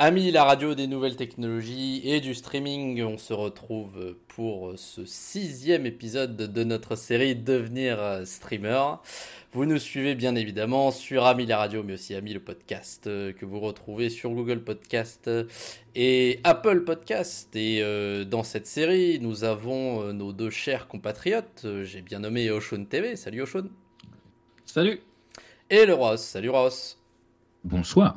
Amis, la radio des nouvelles technologies et du streaming, on se retrouve pour ce sixième épisode de notre série Devenir streamer. Vous nous suivez bien évidemment sur Ami la radio, mais aussi Ami le podcast que vous retrouvez sur Google Podcast et Apple Podcast. Et euh, dans cette série, nous avons euh, nos deux chers compatriotes. J'ai bien nommé Oshun TV. Salut Oshun. Salut. Et le Ross. Salut Ross. Bonsoir.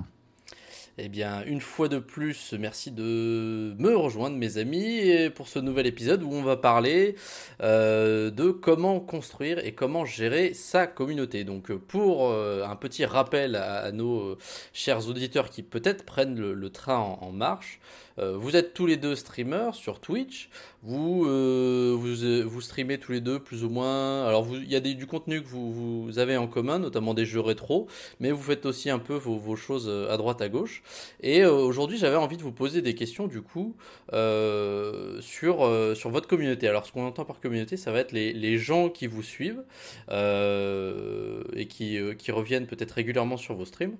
Eh bien, une fois de plus, merci de me rejoindre, mes amis, pour ce nouvel épisode où on va parler euh, de comment construire et comment gérer sa communauté. Donc, pour euh, un petit rappel à, nos euh, chers auditeurs qui peut-être prennent le, train en marche, vous êtes tous les deux streamers sur Twitch. Vous, euh, vous, euh, vous, streamez tous les deux plus ou moins. Alors, il y a du contenu que vous, vous, avez en commun, notamment des jeux rétro, mais vous faites aussi un peu vos, vos choses à droite à gauche. Et aujourd'hui, j'avais envie de vous poser des questions du coup sur, sur votre communauté. Alors, ce qu'on entend par communauté, ça va être les, les gens qui vous suivent et qui, qui reviennent peut-être régulièrement sur vos streams.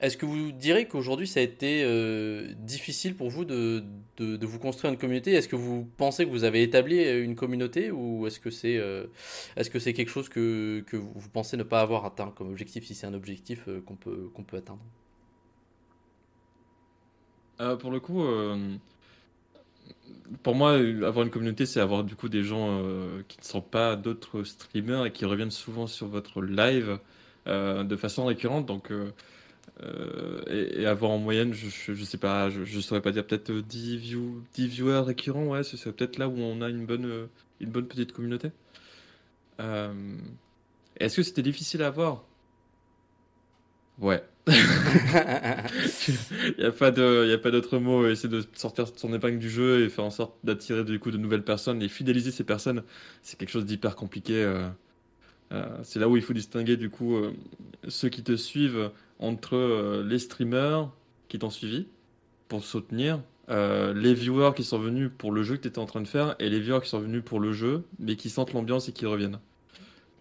Est-ce que vous direz qu'aujourd'hui ça a été euh, difficile pour vous de, de, vous construire une communauté? Est-ce que vous pensez que vous avez établi euh, une communauté ou est-ce que c'est euh, est-ce que c'est quelque chose que, que, vous pensez ne pas avoir atteint comme objectif si c'est un objectif qu'on peut, qu'on peut atteindre? Pour le coup, pour moi, avoir une communauté, c'est avoir du coup des gens qui ne sont pas d'autres streamers et qui reviennent souvent sur votre live de façon récurrente. Donc euh, et, avoir en moyenne, je, je, sais pas, je, je saurais pas dire, peut-être 10, view, 10 viewers récurrents, ouais, c'est peut-être là où on a une bonne, euh, une bonne petite communauté. Euh, est-ce que c'était difficile à avoir? Ouais. Il n'y pas a pas d'autre mot. Essayer de sortir son épingle du jeu et faire en sorte d'attirer du coup de nouvelles personnes et fidéliser ces personnes, c'est quelque chose d'hyper compliqué. C'est là où il faut distinguer du coup ceux qui te suivent entre euh, les streamers qui t'ont suivi pour soutenir, euh, les viewers qui sont venus pour le jeu que tu étais en train de faire et les viewers qui sont venus pour le jeu mais qui sentent l'ambiance et qui reviennent.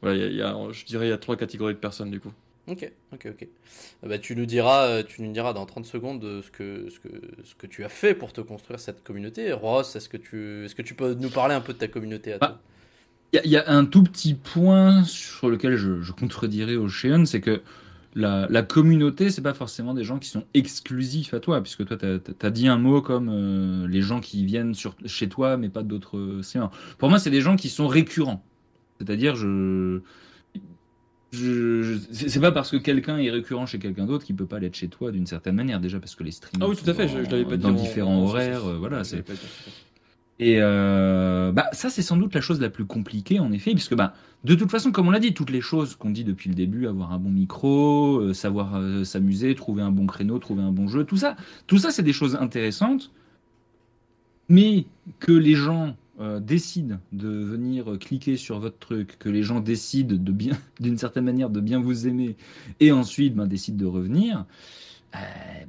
Voilà, y a, je dirais il y a trois catégories de personnes du coup. Ok, ok, ok. Ah bah, tu, nous diras, euh, tu nous diras dans 30 secondes ce que, ce, que, ce que tu as fait pour te construire cette communauté. Ross, est-ce que, tu, est-ce que tu peux nous parler un peu de ta communauté à toi? Il y, a un tout petit point sur lequel je, je contredirais Ocean, c'est que la, la communauté, c'est pas forcément des gens qui sont exclusifs à toi, puisque toi, tu as, dit un mot comme euh, les gens qui viennent sur, chez toi, mais pas d'autres c Pour moi, c'est des gens qui sont récurrents. C'est-à-dire, je. Je, c'est pas parce que quelqu'un est récurrent chez quelqu'un d'autre qu'il peut pas l'être chez toi d'une certaine manière déjà parce que les streams ah oui tout à fait je, l'avais pas dans différents horaires euh, voilà c'est et euh, bah, ça, c'est sans doute la chose la plus compliquée, en effet, puisque bah, de toute façon, comme on l'a dit, toutes les choses qu'on dit depuis le début, avoir un bon micro, euh, savoir euh, s'amuser, trouver un bon créneau, trouver un bon jeu, tout ça, tout ça, c'est des choses intéressantes, mais que les gens décident de venir cliquer sur votre truc, que les gens décident d'une certaine manière, de bien vous aimer, et ensuite ben, décident de revenir. Euh,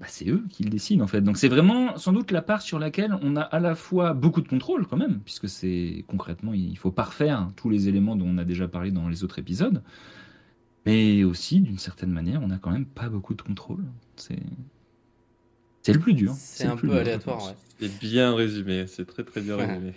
bah, c'est eux qui le décident en fait. Donc c'est vraiment sans doute la part sur laquelle on a à la fois beaucoup de contrôle quand même, puisque c'est concrètement il faut parfaire tous les éléments dont on a déjà parlé dans les autres épisodes, mais aussi d'une certaine manière on n'a quand même pas beaucoup de contrôle. C'est c'est le plus dur. C'est un peu aléatoire. Ouais. C'est bien résumé, c'est très très bien résumé.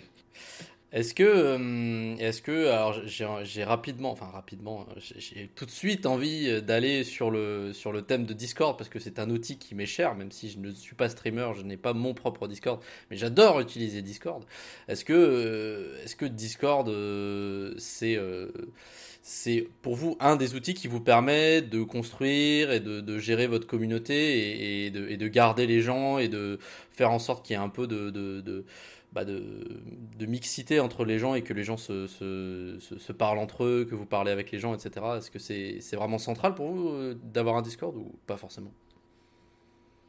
Est-ce que, euh, est-ce que, alors j'ai rapidement, enfin rapidement, j'ai tout de suite envie d'aller sur le sur le thème de Discord parce que c'est un outil qui m'est cher, même si je ne suis pas streamer, je n'ai pas mon propre Discord, mais j'adore utiliser Discord. Est-ce que, euh, est-ce que Discord euh, c'est c'est pour vous un des outils qui vous permet de construire et de, gérer votre communauté et, de, et, de, garder les gens et de faire en sorte qu'il y ait un peu de, de bah de, mixité entre les gens et que les gens se, parlent entre eux, que vous parlez avec les gens, etc. Est-ce que c'est vraiment central pour vous euh, d'avoir un Discord ou pas forcément?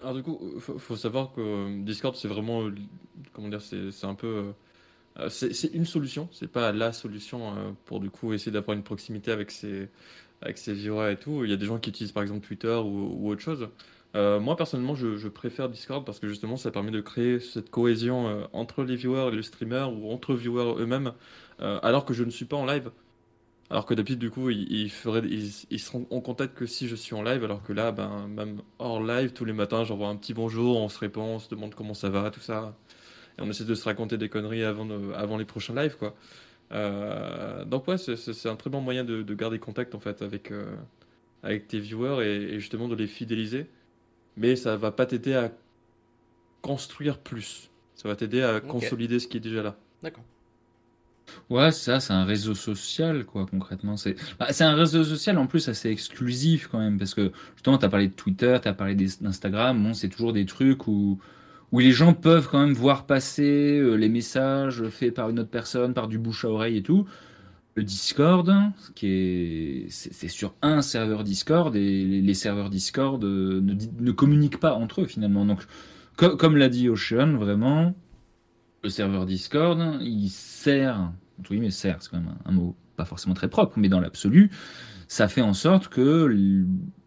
Alors du coup, faut, faut savoir que euh, Discord c'est vraiment, euh, comment dire, c'est un peu... c'est une solution, c'est pas la solution pour du coup essayer d'avoir une proximité avec ses, avec ses viewers et tout. Il y a des gens qui utilisent par exemple Twitter ou autre chose. Euh, moi personnellement, je, préfère Discord parce que justement, ça permet de créer cette cohésion euh, entre les viewers et les streamers ou entre viewers eux-mêmes, euh, alors que je ne suis pas en live. Alors que d'habitude, du coup, ils, ferait, ils, seront en contact que si je suis en live, alors que là, ben, même hors live, tous les matins, j'envoie un petit bonjour, on se répond, on se demande comment ça va, tout ça. Et on essaie de se raconter des conneries avant, avant les prochains lives, quoi. Donc ouais, c'est un très bon moyen de, garder contact, en fait, avec, avec tes viewers et, justement de les fidéliser. Mais ça va pas t'aider à construire plus. Ça va t'aider à consolider ce qui est déjà là. D'accord. Ouais, ça, c'est un réseau social, quoi, concrètement. C'est bah, c'est un réseau social, en plus, assez exclusif, quand même, parce que, justement, tu as parlé de Twitter, tu as parlé d'Instagram, bon, c'est toujours des trucs où, où les gens peuvent quand même voir passer euh, les messages faits par une autre personne, par du bouche à oreille et tout. Le Discord, c'est sur un serveur Discord, et les, serveurs Discord euh, ne, communiquent pas entre eux, finalement. Donc, comme l'a dit Ocean, vraiment, le serveur Discord, il sert, oui, mais sert, c'est quand même un, mot pas forcément très propre, mais dans l'absolu, ça fait en sorte que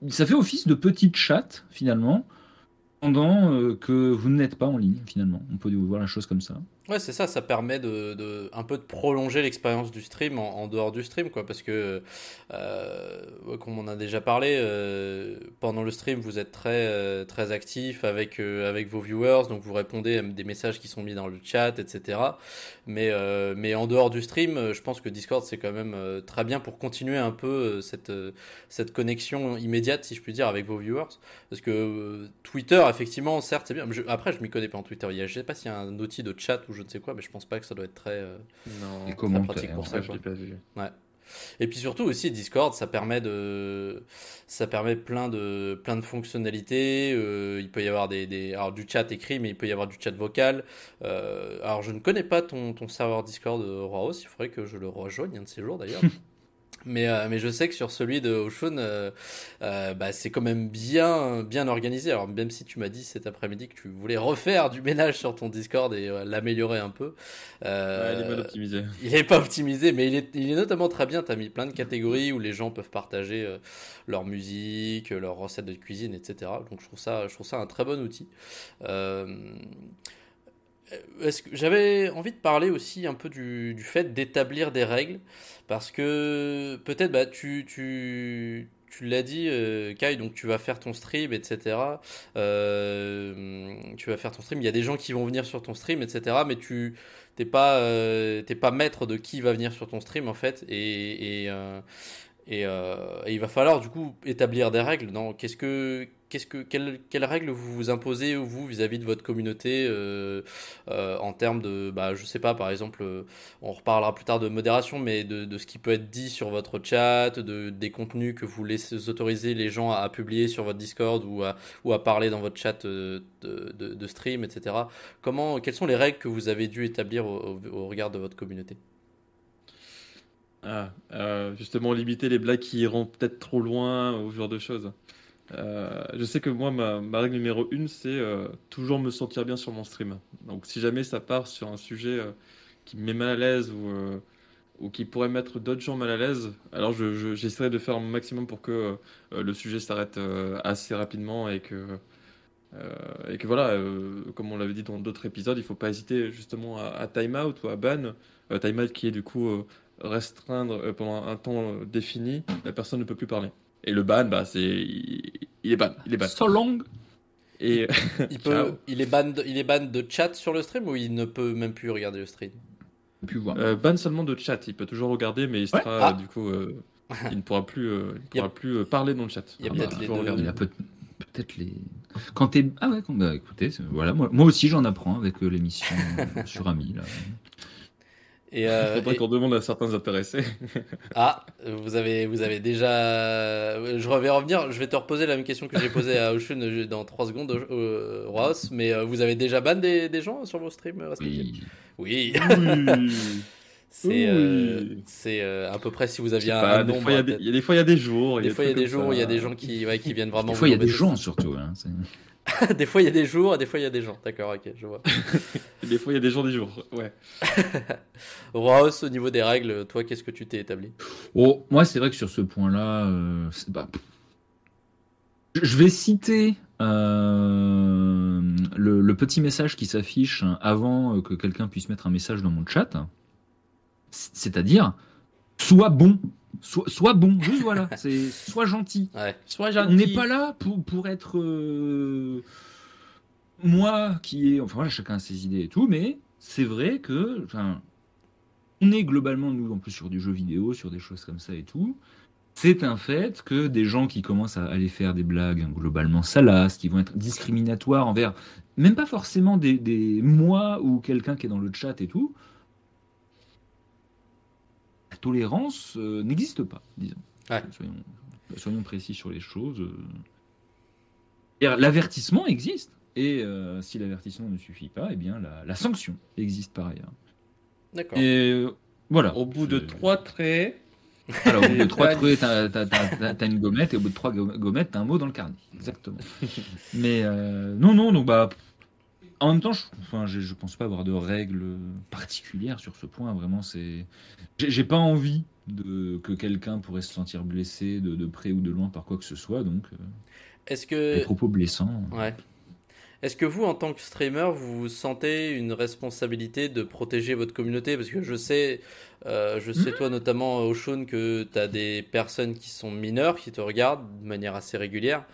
ça fait office de petite chatte finalement pendant euh, que vous n'êtes pas en ligne finalement. On peut voir la chose comme ça. Ouais, c'est ça, ça permet de, un peu de prolonger l'expérience du stream en, dehors du stream, quoi, parce que, euh, comme on a déjà parlé, euh, pendant le stream, vous êtes très, euh, très actif avec, avec vos viewers, donc vous répondez à des messages qui sont mis dans le chat, etc. Mais, mais en dehors du stream, je pense que Discord, c'est quand même très bien pour continuer un peu cette, cette connexion immédiate, si je puis dire, avec vos viewers. Parce que Twitter, effectivement, certes, c'est bien. après, je m'y connais pas en Twitter. Je sais pas s'il y a un outil de chat je ne sais quoi, mais je pense pas que ça doit être très, euh, non, pratique pour ça. Je pas vu. Ouais. Et puis surtout aussi Discord, ça permet de, ça permet plein de, plein de fonctionnalités. Euh, il peut y avoir des, des, alors du chat écrit, mais il peut y avoir du chat vocal. Euh, alors je ne connais pas ton, ton serveur Discord, Roaos. Il faudrait que je le rejoigne un de ces jours d'ailleurs. Mais, euh, mais je sais que sur celui de Oshun, euh, euh, bah, c'est quand même bien, bien organisé. Alors, même si tu m'as dit cet après-midi que tu voulais refaire du ménage sur ton Discord et l'améliorer un peu. il est pas optimisé. Il est pas optimisé, mais il est, il est notamment très bien. Tu as mis plein de catégories où les gens peuvent partager leur musique, leurs recettes de cuisine, etc. Donc, je trouve ça, je trouve ça un très bon outil. J'avais envie de parler aussi un peu du, fait d'établir des règles. Parce que peut-être bah, tu, tu, tu l'as dit, euh, Kai, donc tu vas faire ton stream, etc. Euh, tu vas faire ton stream. Il y a des gens qui vont venir sur ton stream, etc. Mais tu n'es pas, euh, pas maître de qui va venir sur ton stream, en fait. Et, et, et, il va falloir, du coup, établir des règles. Qu'est-ce que quelles, règles vous vous imposez, vous, vis-à-vis de votre communauté, euh, euh, en termes de, bah, je sais pas, par exemple, euh, on reparlera plus tard de modération, mais de, ce qui peut être dit sur votre chat, de, des contenus que vous laissez autoriser les gens à, publier sur votre Discord ou à, parler dans votre chat de, de, stream, etc. Comment, quelles sont les règles que vous avez dû établir au, regard de votre communauté? Ah, justement, limiter les blagues qui iront peut-être trop loin, ou ce genre de choses. Euh, je sais que moi, ma, règle numéro une, c'est euh, toujours me sentir bien sur mon stream. Donc, si jamais ça part sur un sujet euh, qui me met mal à l'aise ou, qui pourrait mettre d'autres gens mal à l'aise, alors j'essaierai de faire un maximum pour que le sujet s'arrête assez rapidement et que, et que voilà, comme on l'avait dit dans d'autres épisodes, il ne faut pas hésiter justement à, à time out ou à ban. time out qui est du coup restreindre pendant un temps défini, la personne ne peut plus parler. Et le ban, bah, c'est. Il est ban. Il est ban. So long. Et. il, peut... il, est ban de... il est ban de chat sur le stream ou il ne peut même plus regarder le stream? Plus voir. Euh, ban seulement de chat. Il peut toujours regarder, mais il sera, ah. du coup. Euh, il ne pourra plus, euh, il pourra plus euh, parler dans le chat. Il y a peut-être les deux. Il a peut-être les. Quand t'es. Ah ouais, bah, écoutez, voilà, moi, moi aussi j'en apprends avec l'émission sur Ami. Là. Et, euh, Il faudrait qu'on demande à certains intéressés. ah, vous avez, vous avez déjà. Je vais revenir, je vais te reposer la même question que j'ai posée à Oshun dans 3 secondes, euh, Ross, mais euh, vous avez déjà ban des, des gens sur vos streams respectifs Oui. oui. C'est euh, c'est à peu près si vous aviez un, nombre. Il y, a des fois, il y a des jours. Des fois, il y a des jours, il y a des gens qui, ouais, qui viennent vraiment. Des fois, il y a des gens surtout. Hein, des fois, il y a des jours, des fois, il y a des gens. D'accord, ok, je vois. des fois, il y a des jours, des jours, ouais. Ross, au niveau des règles, toi, qu'est-ce que tu t'es établi? Oh, Moi, c'est vrai que sur ce point-là, euh, je vais citer euh, le, petit message qui s'affiche avant que quelqu'un puisse mettre un message dans mon chat. C'est-à-dire, sois bon. Sois, sois bon, juste voilà, c'est sois gentil. Ouais. Sois gentil. On n'est pas là pour, pour être euh, moi qui est. Enfin voilà, chacun a ses idées et tout, mais c'est vrai que. Enfin, on est globalement, nous, en plus, sur du jeu vidéo, sur des choses comme ça et tout. C'est un fait que des gens qui commencent à aller faire des blagues hein, globalement salaces, qui vont être discriminatoires envers même pas forcément des, des moi ou quelqu'un qui est dans le chat et tout, tolérance euh, n'existe pas, disons. Ouais. Soyons, soyons précis sur les choses. euh. L'avertissement existe. Et euh, si l'avertissement ne suffit pas, eh bien la, la sanction existe par ailleurs. D'accord. Et voilà. Au bout de trois traits, Alors, au bout de trois traits, t'as, t'as- t'as- t'as une gommette, et au bout de trois go- gommettes, t'as un mot dans le carnet. Exactement. Mais euh, non, non, donc bah. En même temps, je, enfin, je, je pense pas avoir de règles particulières sur ce point. Vraiment, c'est. J'ai, pas envie de que quelqu'un pourrait se sentir blessé de, de près ou de loin par quoi que ce soit. Donc, euh, Est-ce les que. propos blessants. Ouais. Est-ce que vous, en tant que streamer, vous vous sentez une responsabilité de protéger votre communauté? Parce que je sais, euh, je sais toi notamment, Oshun, que tu as des personnes qui sont mineures, qui te regardent de manière assez régulière.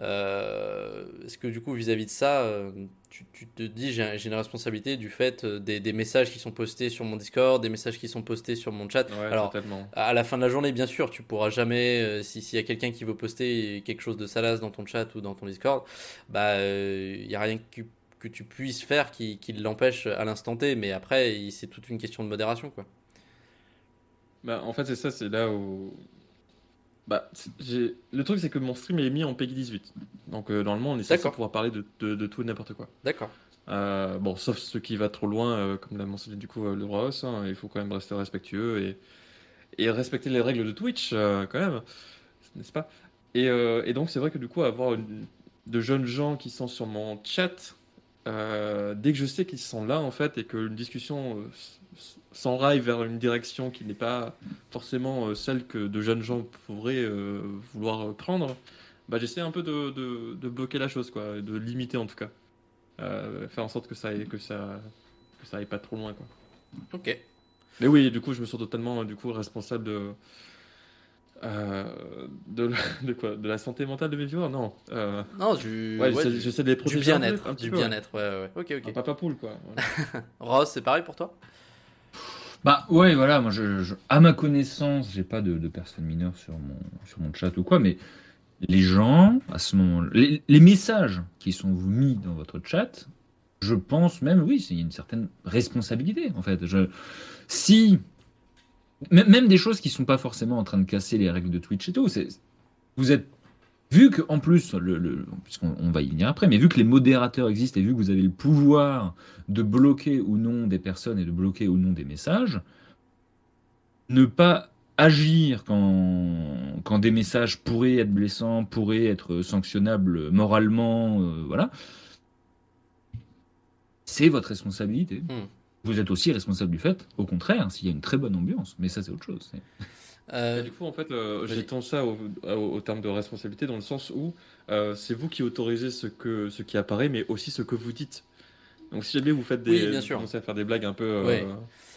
Euh, Est-ce que du coup, vis-à-vis de ça, euh, tu, tu te dis, j'ai une responsabilité du fait euh, des, des messages qui sont postés sur mon Discord, des messages qui sont postés sur mon chat? Ouais, Alors, totalement. à la fin de la journée, bien sûr, tu pourras jamais, euh, si s'il y a quelqu'un qui veut poster quelque chose de salace dans ton chat ou dans ton Discord, bah il y a rien que, que tu puisses faire qui, qui l'empêche à l'instant T. Mais après, c'est toute une question de modération, quoi. Bah, en fait, c'est ça, c'est là où. Bah, j'ai... Le truc, c'est que mon stream est mis en PEGI 18. Donc, euh, normalement, on est censé pouvoir parler de, de, de tout et n'importe quoi. D'accord. Euh, bon, sauf ce qui va trop loin, euh, comme l'a mentionné du coup euh, le roi Os, hein, il faut quand même rester respectueux et, et respecter les règles de Twitch, quand même, n'est-ce pas? Et, et donc, c'est vrai que du coup, avoir une- de jeunes gens qui sont sur mon chat, dès que je sais qu'ils sont là, en fait, et qu'une discussion s'enraille vers une direction qui n'est pas forcément euh, celle que de jeunes gens pourraient euh, vouloir prendre, bah, j'essaie un peu de, de, de bloquer la chose, quoi, de limiter en tout cas. Euh, faire en sorte que ça aille, que ça, que ça aille pas trop loin, quoi. Ok. Mais oui, du coup, je me sens totalement du coup responsable de euh, de, la, de quoi De la santé mentale de mes viewers Non. Euh, Non, du, ouais, ouais, j'essaie, du, de les du protéger peu, bien-être. Du bien-être, ouais, ouais, ouais. Ok, Un ok. papa poule, quoi. Voilà. Ross, c'est pareil pour toi? Bah ouais, voilà, moi, à ma connaissance, j'ai pas de, de personnes mineures sur mon, sur mon chat ou quoi, mais les gens, à ce moment les, les messages qui sont mis dans votre chat, je pense même, oui, il y a une certaine responsabilité, en fait. Je, si, même des choses qui sont pas forcément en train de casser les règles de Twitch et tout, c'est, vous êtes, vu que, en plus, le, puisqu'on on va y venir après, mais vu que les modérateurs existent et vu que vous avez le pouvoir de bloquer ou non des personnes et de bloquer ou non des messages, ne pas agir quand, quand des messages pourraient être blessants, pourraient être sanctionnables moralement, euh, voilà, c'est votre responsabilité. Hmm. Vous êtes aussi responsable du fait, au contraire, s'il y a une très bonne ambiance, mais ça c'est autre chose. Euh, du coup, en fait, euh, j'étends ça au, au, au terme de responsabilité dans le sens où euh, c'est vous qui autorisez ce, que, ce qui apparaît, mais aussi ce que vous dites. Donc, si jamais vous faites des, Oui, bien sûr. vous commencez à faire des blagues un peu euh, Ouais.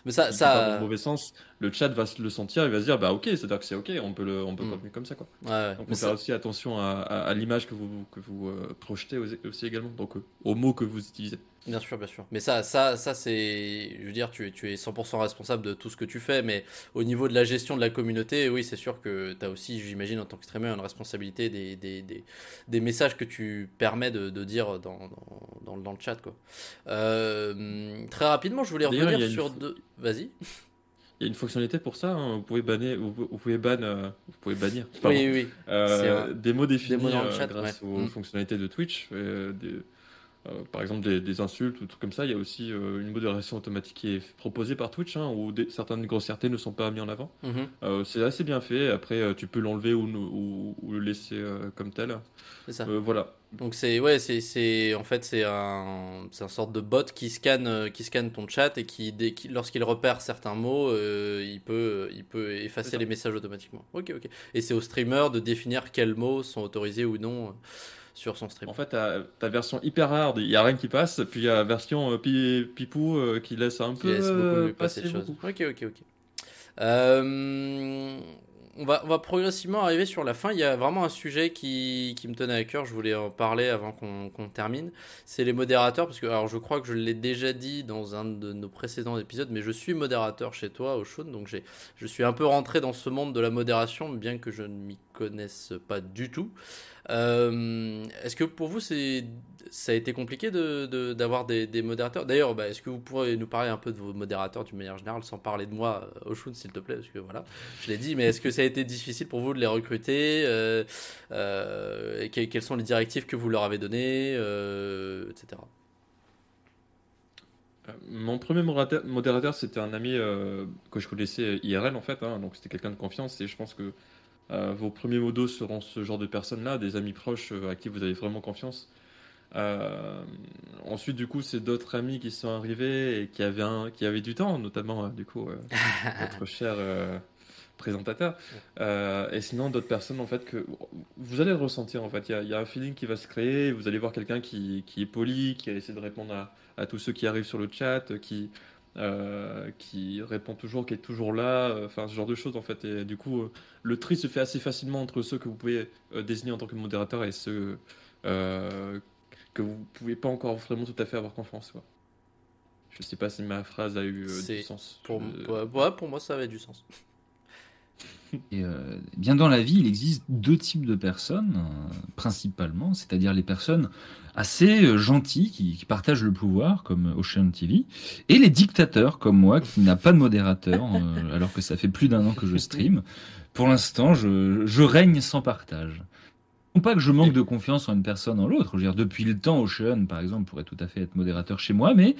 Mais ça, dans le mauvais sens, le chat va se le sentir, il va se dire bah ok, c'est-à-dire que c'est ok, on peut le, on peut Mm. continuer comme ça quoi. ouais. Donc, faut faire aussi attention à, à- à l'image que vous, que vous euh, projetez aussi, également, donc euh, aux mots que vous utilisez. Bien sûr, bien sûr. Mais ça, ça, ça c'est, je veux dire, tu es, tu es 100% responsable de tout ce que tu fais, mais au niveau de la gestion de la communauté, oui, c'est sûr que tu as aussi, j'imagine, en tant que streamer, une responsabilité des, des, des, des messages que tu permets de, de dire dans, dans, dans, dans le chat, quoi. Euh, très rapidement, je voulais revenir une sur deux. Vas-y. Il y a une fonctionnalité pour ça, hein, vous pouvez banner, vous, vous pouvez ban, euh, vous pouvez bannir. pardon. Oui, oui. Euh, un- des mots définis mots dans le euh, chat, grâce ouais. aux Mm. fonctionnalités de Twitch. euh, des- euh, par exemple, des, des insultes ou des trucs comme ça. Il y a aussi euh, une modération automatique qui est proposée par Twitch, hein, où des- certaines grossièretés ne sont pas mises en avant. Mhm. Euh, c'est assez bien fait. Après, tu peux l'enlever ou, ou- ou le laisser comme tel. C'est ça. Voilà. Donc c'est ouais, c'est en fait c'est un c'est sorte de bot qui scanne qui scanne ton chat et qui lorsqu'il repère certains mots, euh, il peut il peut effacer les messages automatiquement. OK OK. Et c'est au streamer de définir quels mots sont autorisés ou non sur son stream. En fait, ta, version hyper hard, il n'y a rien qui passe. Puis il y a la version euh, pi- pipou euh, qui laisse un Qui peu laisse beaucoup euh, passer de choses. OK OK OK. Euh, on va, on va progressivement arriver sur la fin. Il y a vraiment un sujet qui, qui me tenait à cœur. Je voulais en parler avant qu'on termine. C'est les modérateurs. Parce que, alors, je crois que je l'ai déjà dit dans un de nos précédents épisodes, mais je suis modérateur chez toi, au Shawn. Donc, je suis un peu rentré dans ce monde de la modération, bien que je ne m'y connaisse pas du tout. Euh, est-ce que pour vous, c'est, ça a été compliqué de, d'avoir des, des, modérateurs? D'ailleurs, bah, est-ce que vous pourriez nous parler un peu de vos modérateurs d'une manière générale, sans parler de moi, euh, Oshun, s'il te plaît, parce que voilà, je l'ai dit, mais est-ce que ça a été difficile pour vous de les recruter? Euh, euh, Quelles sont les directives que vous leur avez données, etc. Mon premier modérateur, c'était un ami que je connaissais IRL en fait, hein, donc c'était quelqu'un de confiance et je pense que euh, vos premiers modos seront ce genre de personnes-là, des amis proches euh, à qui vous avez vraiment confiance. Euh, ensuite, du coup, c'est d'autres amis qui sont arrivés et qui avaient, un, qui avaient du temps, notamment, du coup, notre cher présentateur. et sinon, d'autres personnes, en fait, que vous allez le ressentir, en fait. Il y, a un feeling qui va se créer. Vous allez voir quelqu'un qui, qui, est poli, qui a essayé de répondre à, à, tous ceux qui arrivent sur le chat, qui, euh, qui répond toujours, qui est toujours là, euh, enfin ce genre de choses en fait. Et du coup, euh, le tri se fait assez facilement entre ceux que vous pouvez désigner en tant que modérateur et ceux que vous pouvez pas encore vraiment tout à fait avoir confiance. Quoi. Je sais pas si ma phrase a eu du sens. Pour, ouais, pour moi, ça avait du sens. Et bien dans la vie, il existe deux types de personnes, principalement, c'est-à-dire les personnes assez euh, gentils qui, partagent le pouvoir, comme Ocean TV, et les dictateurs comme moi, qui n'a pas de modérateur, euh, alors que ça fait plus d'un an que je stream. Pour l'instant, je, je règne sans partage. Non pas que je manque de confiance en une personne en l'autre. Je veux dire, depuis le temps, Ocean, par exemple, pourrait tout à fait être modérateur chez moi, mais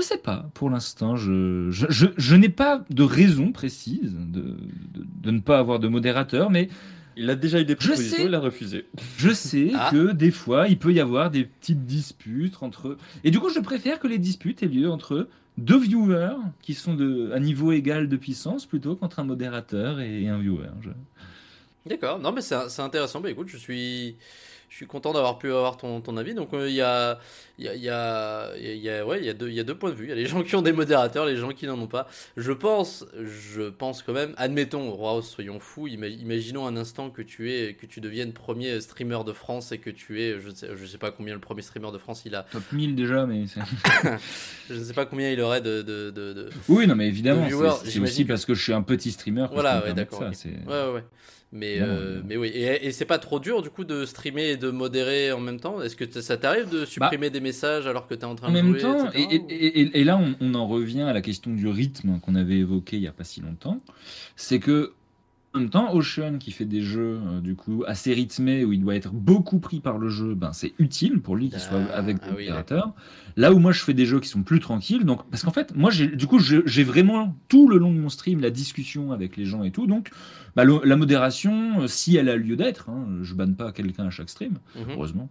je sais pas. Pour l'instant, je, je, je, je n'ai pas de raison précise de, de, de, ne pas avoir de modérateur, mais il a déjà eu des propositions, il a refusé. Je sais ah. que des fois, il peut y avoir des petites disputes entre. Et du coup, je préfère que les disputes aient lieu entre deux viewers qui sont de, à niveau égal de puissance plutôt qu'entre un modérateur et un viewer. D'accord, non mais c'est intéressant. Bah écoute, je suis je suis content d'avoir pu avoir ton, ton avis. Donc, il y, a, y, a, y, a, y, a, ouais, y, a deux, y a deux points de vue. Il y a les gens qui ont des modérateurs, les gens qui n'en ont pas. Je pense, je pense quand même, admettons, Rose, soyons fous, imaginons un instant que tu, es, que tu deviennes premier streamer de France et que tu es, je ne sais, je sais pas combien le premier streamer de France il a. Top 1000 déjà, mais. je ne sais pas combien il aurait de. de, de, oui, non, mais évidemment, c'est aussi parce que je suis un petit streamer. voilà, ouais, d'accord. Ouais, ouais, ouais. Mais, euh, mais oui, et, c'est pas trop dur du coup de streamer et de modérer en même temps? Est-ce que ça t'arrive de supprimer bah, des messages alors que tu es en train de jouer En même temps, et, là on, on, en revient à la question du rythme qu'on avait évoqué il y a pas si longtemps. C'est que en même temps, Ocean qui fait des jeux euh, du coup assez rythmés où il doit être beaucoup pris par le jeu, ben c'est utile pour lui qu'il soit ah, avec ah l'opérateur. Là où moi je fais des jeux qui sont plus tranquilles, donc parce qu'en fait moi du coup j'ai vraiment tout le long de mon stream la discussion avec les gens et tout, donc bah, la modération, euh, si elle a lieu d'être, hein, je banne pas quelqu'un à chaque stream, mhm. heureusement.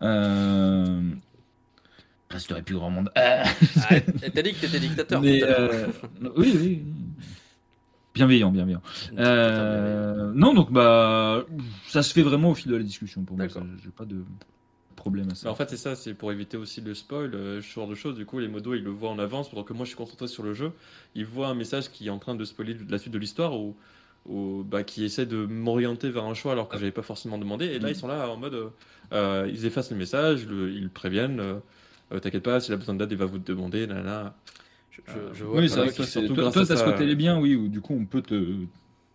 Euh, resterait plus grand monde. Ah, T'as dit que t'étais dictateur. Mais, euh, oui, oui. Bienveillant, bienveillant. Euh, non, donc bah, ça se fait vraiment au fil de la discussion pour moi. J'ai pas de problème à ça. en fait, c'est ça, c'est pour éviter aussi le spoil, euh, ce genre de choses. Du coup, les modos, ils le voient en avance, pendant que moi, je suis concentré sur le jeu. Ils voient un message qui est en train de spoiler la suite de l'histoire ou, ou bah, qui essaie de m'orienter vers un choix alors que j'avais pas forcément demandé. Et là, ils sont là en mode, euh, ils effacent le message, ils préviennent. T'inquiète pas, s'il a besoin d'aide, il va vous demander. Là, là. Je, oui, c'est vrai que surtout toi, toi, ce côté bien, oui, où du coup, on peut te.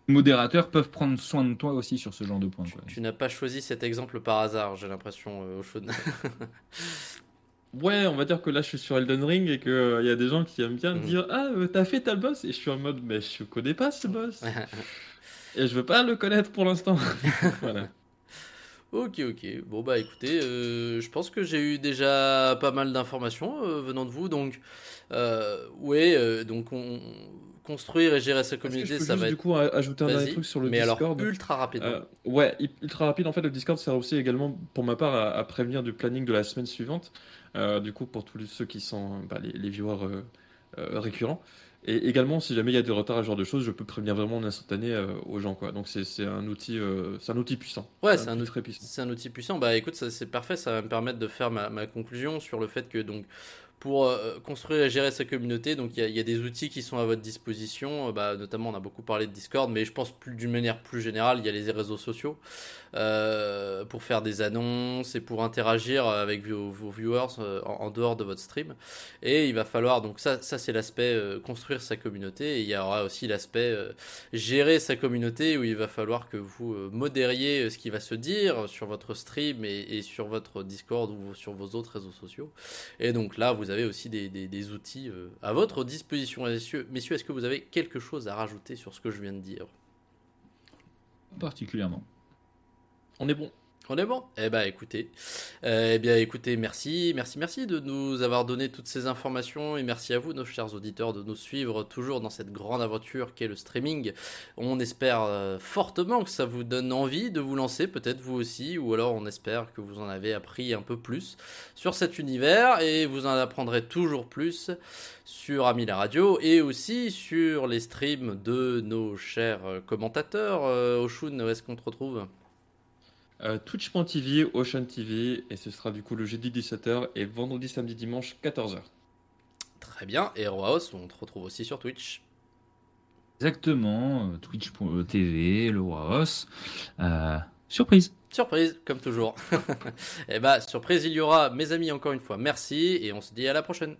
Modérateurs peuvent prendre soin de toi aussi sur ce genre de points. Tu, n'as pas choisi cet exemple par hasard, j'ai l'impression, euh, au chaud. ouais, on va dire que là, je suis sur Elden Ring et qu'il euh, y a des gens qui aiment bien mhm. dire Ah, euh, t'as fait ta boss Et je suis en mode Mais je connais pas ce boss. et je veux pas le connaître pour l'instant. voilà. Ok, ok. Bon, bah écoutez, je pense que j'ai eu déjà pas mal d'informations venant de vous. Donc, euh, ouais, euh, donc on, construire et gérer sa communauté, ça va du coup ajouter un dernier truc sur le mais Discord. alors ultra rapide. Euh, ouais, ultra rapide. En fait, le Discord sert aussi également, pour ma part, à, prévenir du planning de la semaine suivante. du coup, pour tous ceux qui sont bah, les, les, viewers récurrents. Et également, si jamais il y a des retards à ce genre de choses, je peux prévenir vraiment en instantané aux gens. Quoi. Donc c'est un, outil, c'est un outil puissant. Ouais, c'est un, outil très puissant. C'est un outil puissant. Bah écoute, c'est parfait, ça va me permettre de faire ma, ma conclusion sur le fait que donc pour euh, construire et gérer sa communauté. Donc il y, a des outils qui sont à votre disposition. Bah, notamment, on a beaucoup parlé de Discord, mais je pense plus d'une manière plus générale, il y a les réseaux sociaux euh, pour faire des annonces et pour interagir avec vos, viewers euh, en, dehors de votre stream. Et il va falloir donc ça, ça c'est l'aspect construire sa communauté. Et il y aura aussi l'aspect gérer sa communauté où il va falloir que vous modériez ce qui va se dire sur votre stream et, et sur votre Discord ou sur vos autres réseaux sociaux. Et donc là, vous vous avez aussi des, outils euh, à votre disposition. Messieurs, messieurs est-ce que vous avez quelque chose à rajouter sur ce que je viens de dire? Particulièrement. On est bon. On est bon Eh ben écoutez, euh, eh bien écoutez, merci, merci, merci de nous avoir donné toutes ces informations et merci à vous, nos chers auditeurs, de nous suivre toujours dans cette grande aventure qu'est le streaming. On espère euh, fortement que ça vous donne envie de vous lancer, peut-être vous aussi, ou alors on espère que vous en avez appris un peu plus sur cet univers et vous en apprendrez toujours plus sur Ami la Radio et aussi sur les streams de nos chers commentateurs. Euh, Oshun, où est-ce qu'on te retrouve? Euh, Twitch.tv, Ocean TV, et ce sera du coup le jeudi 17h et vendredi, samedi, dimanche 14h. Très bien, et Roaos, on te retrouve aussi sur Twitch. Exactement, euh, Twitch.tv, le Roaos. Euh, surprise. Surprise, comme toujours. et eh bah, surprise, il y aura, mes amis, encore une fois, merci, et on se dit à la prochaine.